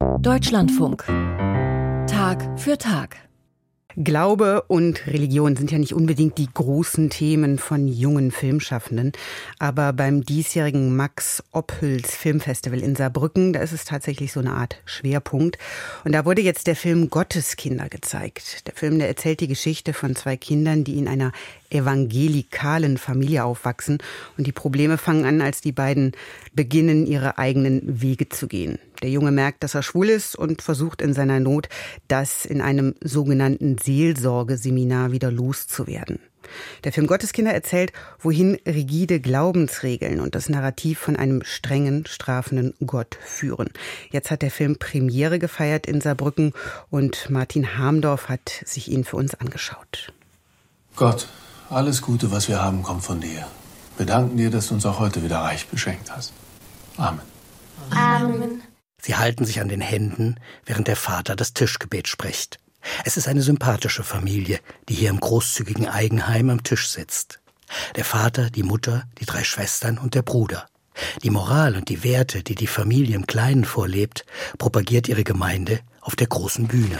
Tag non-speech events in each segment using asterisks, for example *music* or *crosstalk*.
Deutschlandfunk. Tag für Tag. Glaube und Religion sind ja nicht unbedingt die großen Themen von jungen Filmschaffenden. Aber beim diesjährigen Max Ophüls Filmfestival in Saarbrücken, da ist es tatsächlich so eine Art Schwerpunkt. Und da wurde jetzt der Film Gotteskinder gezeigt. Der Film, der erzählt die Geschichte von zwei Kindern, die in einer evangelikalen Familie aufwachsen. Und die Probleme fangen an, als die beiden beginnen, ihre eigenen Wege zu gehen. Der Junge merkt, dass er schwul ist und versucht in seiner Not, das in einem sogenannten Seelsorgeseminar wieder loszuwerden. Der Film Gotteskinder erzählt, wohin rigide Glaubensregeln und das Narrativ von einem strengen, strafenden Gott führen. Jetzt hat der Film Premiere gefeiert in Saarbrücken und Martin Hamdorf hat sich ihn für uns angeschaut. Gott, alles Gute, was wir haben, kommt von dir. Wir danken dir, dass du uns auch heute wieder reich beschenkt hast. Amen. Amen. Sie halten sich an den Händen, während der Vater das Tischgebet spricht. Es ist eine sympathische Familie, die hier im großzügigen Eigenheim am Tisch sitzt. Der Vater, die Mutter, die drei Schwestern und der Bruder. Die Moral und die Werte, die die Familie im Kleinen vorlebt, propagiert ihre Gemeinde auf der großen Bühne.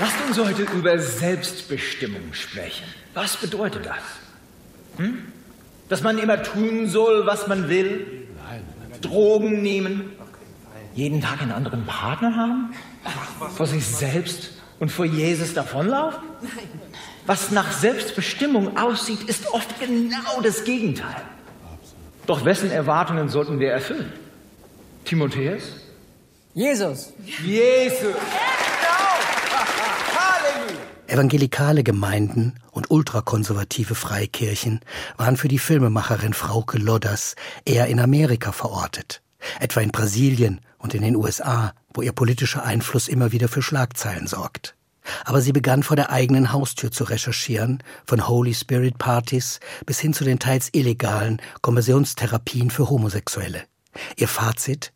Lasst uns heute über Selbstbestimmung sprechen. Was bedeutet das? Hm? Dass man immer tun soll, was man will? Drogen nehmen? Jeden Tag einen anderen Partner haben? Vor sich selbst und vor Jesus davonlaufen? Was nach Selbstbestimmung aussieht, ist oft genau das Gegenteil. Doch wessen Erwartungen sollten wir erfüllen? Timotheus? Jesus. Jesus. Evangelikale Gemeinden und ultrakonservative Freikirchen waren für die Filmemacherin Frauke Lodders eher in Amerika verortet, etwa in Brasilien und in den USA, wo ihr politischer Einfluss immer wieder für Schlagzeilen sorgt. Aber sie begann vor der eigenen Haustür zu recherchieren, von Holy Spirit Partys bis hin zu den teils illegalen Konversionstherapien für Homosexuelle. Ihr Fazit?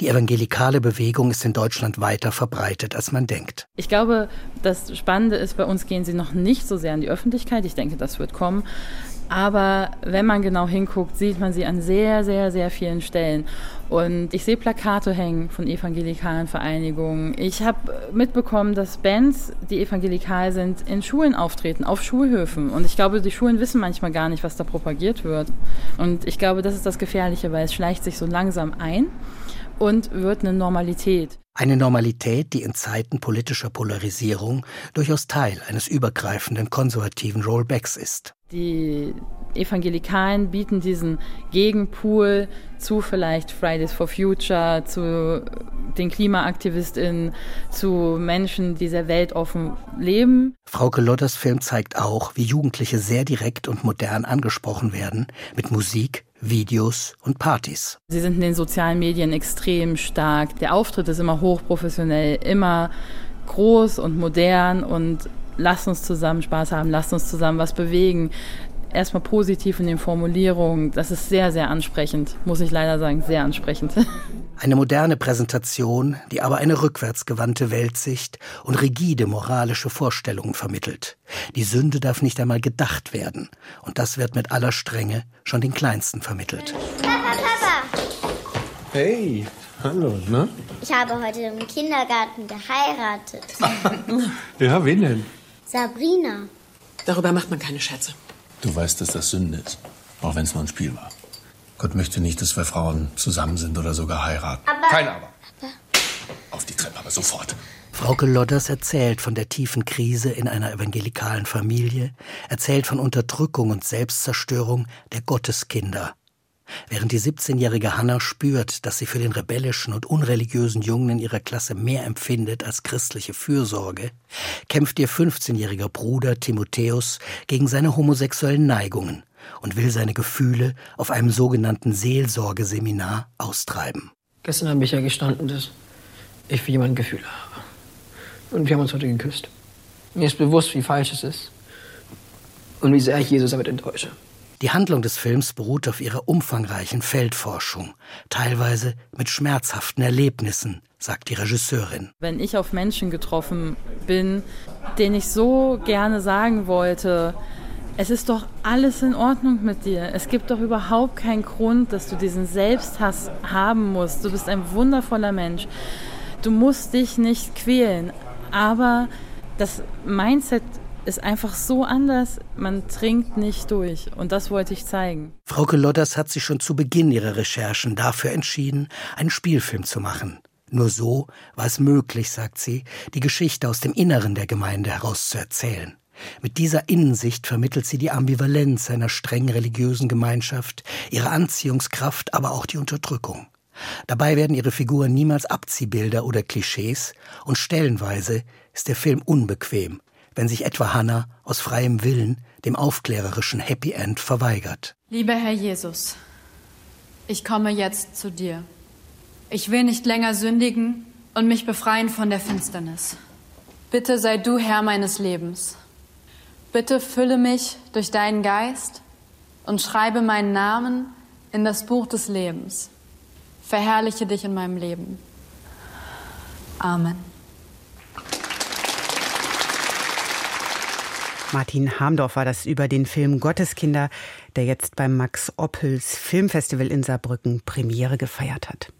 Die evangelikale Bewegung ist in Deutschland weiter verbreitet, als man denkt. Ich glaube, das Spannende ist, bei uns gehen sie noch nicht so sehr in die Öffentlichkeit. Ich denke, das wird kommen. Aber wenn man genau hinguckt, sieht man sie an sehr, sehr, sehr vielen Stellen. Und ich sehe Plakate hängen von evangelikalen Vereinigungen. Ich habe mitbekommen, dass Bands, die evangelikal sind, in Schulen auftreten, auf Schulhöfen. Und ich glaube, die Schulen wissen manchmal gar nicht, was da propagiert wird. Und ich glaube, das ist das Gefährliche, weil es schleicht sich so langsam ein und wird eine Normalität. Eine Normalität, die in Zeiten politischer Polarisierung durchaus Teil eines übergreifenden konservativen Rollbacks ist. Die Evangelikalen bieten diesen Gegenpool zu vielleicht Fridays for Future, zu den KlimaaktivistInnen, zu Menschen, die sehr weltoffen leben. Frauke Lotters Film zeigt auch, wie Jugendliche sehr direkt und modern angesprochen werden mit Musik, Videos und Partys. Sie sind in den sozialen Medien extrem stark. Der Auftritt ist immer hochprofessionell, immer groß und modern und lasst uns zusammen Spaß haben, lasst uns zusammen was bewegen. Erstmal positiv in den Formulierungen. Das ist sehr, sehr ansprechend, muss ich leider sagen, sehr ansprechend. *laughs* Eine moderne Präsentation, die aber eine rückwärtsgewandte Weltsicht und rigide moralische Vorstellungen vermittelt. Die Sünde darf nicht einmal gedacht werden. Und das wird mit aller Strenge schon den Kleinsten vermittelt. Papa, Papa. Hey, hallo, ne? Ich habe heute im Kindergarten geheiratet. *laughs* Ja, wen denn? Sabrina. Darüber macht man keine Scherze. Du weißt, dass das Sünde ist. Auch wenn es nur ein Spiel war. Gott möchte nicht, dass zwei Frauen zusammen sind oder sogar heiraten. Aber- Kein Aber. Auf die Treppe, aber sofort. Frauke Lodders erzählt von der tiefen Krise in einer evangelikalen Familie, erzählt von Unterdrückung und Selbstzerstörung der Gotteskinder. Während die 17-jährige Hannah spürt, dass sie für den rebellischen und unreligiösen Jungen in ihrer Klasse mehr empfindet als christliche Fürsorge, kämpft ihr 15-jähriger Bruder Timotheus gegen seine homosexuellen Neigungen und will seine Gefühle auf einem sogenannten Seelsorgeseminar austreiben. Gestern habe ich ja gestanden, dass ich für jemanden Gefühle habe. Und wir haben uns heute geküsst. Mir ist bewusst, wie falsch es ist. Und wie sehr ich Jesus damit enttäusche. Die Handlung des Films beruht auf ihrer umfangreichen Feldforschung, teilweise mit schmerzhaften Erlebnissen, sagt die Regisseurin. Wenn ich auf Menschen getroffen bin, denen ich so gerne sagen wollte, es ist doch alles in Ordnung mit dir. Es gibt doch überhaupt keinen Grund, dass du diesen Selbsthass haben musst. Du bist ein wundervoller Mensch. du musst dich nicht quälen. Aber das Mindset ist einfach so anders. Man trinkt nicht durch. Und das wollte ich zeigen. Frauke Lodders hat sich schon zu Beginn ihrer Recherchen dafür entschieden, einen Spielfilm zu machen. Nur so war es möglich, sagt sie, die Geschichte aus dem Inneren der Gemeinde herauszuerzählen. Mit dieser Innensicht vermittelt sie die Ambivalenz einer streng religiösen Gemeinschaft, ihre Anziehungskraft, aber auch die Unterdrückung. Dabei werden ihre Figuren niemals Abziehbilder oder Klischees und stellenweise ist der Film unbequem, wenn sich etwa Hannah aus freiem Willen dem aufklärerischen Happy End verweigert. Lieber Herr Jesus, ich komme jetzt zu dir. Ich will nicht länger sündigen und mich befreien von der Finsternis. Bitte sei du Herr meines Lebens. Bitte fülle mich durch deinen Geist und schreibe meinen Namen in das Buch des Lebens. Verherrliche dich in meinem Leben. Amen. Martin Hamdorf war das über den Film Gotteskinder, der jetzt beim Max Oppels Filmfestival in Saarbrücken Premiere gefeiert hat.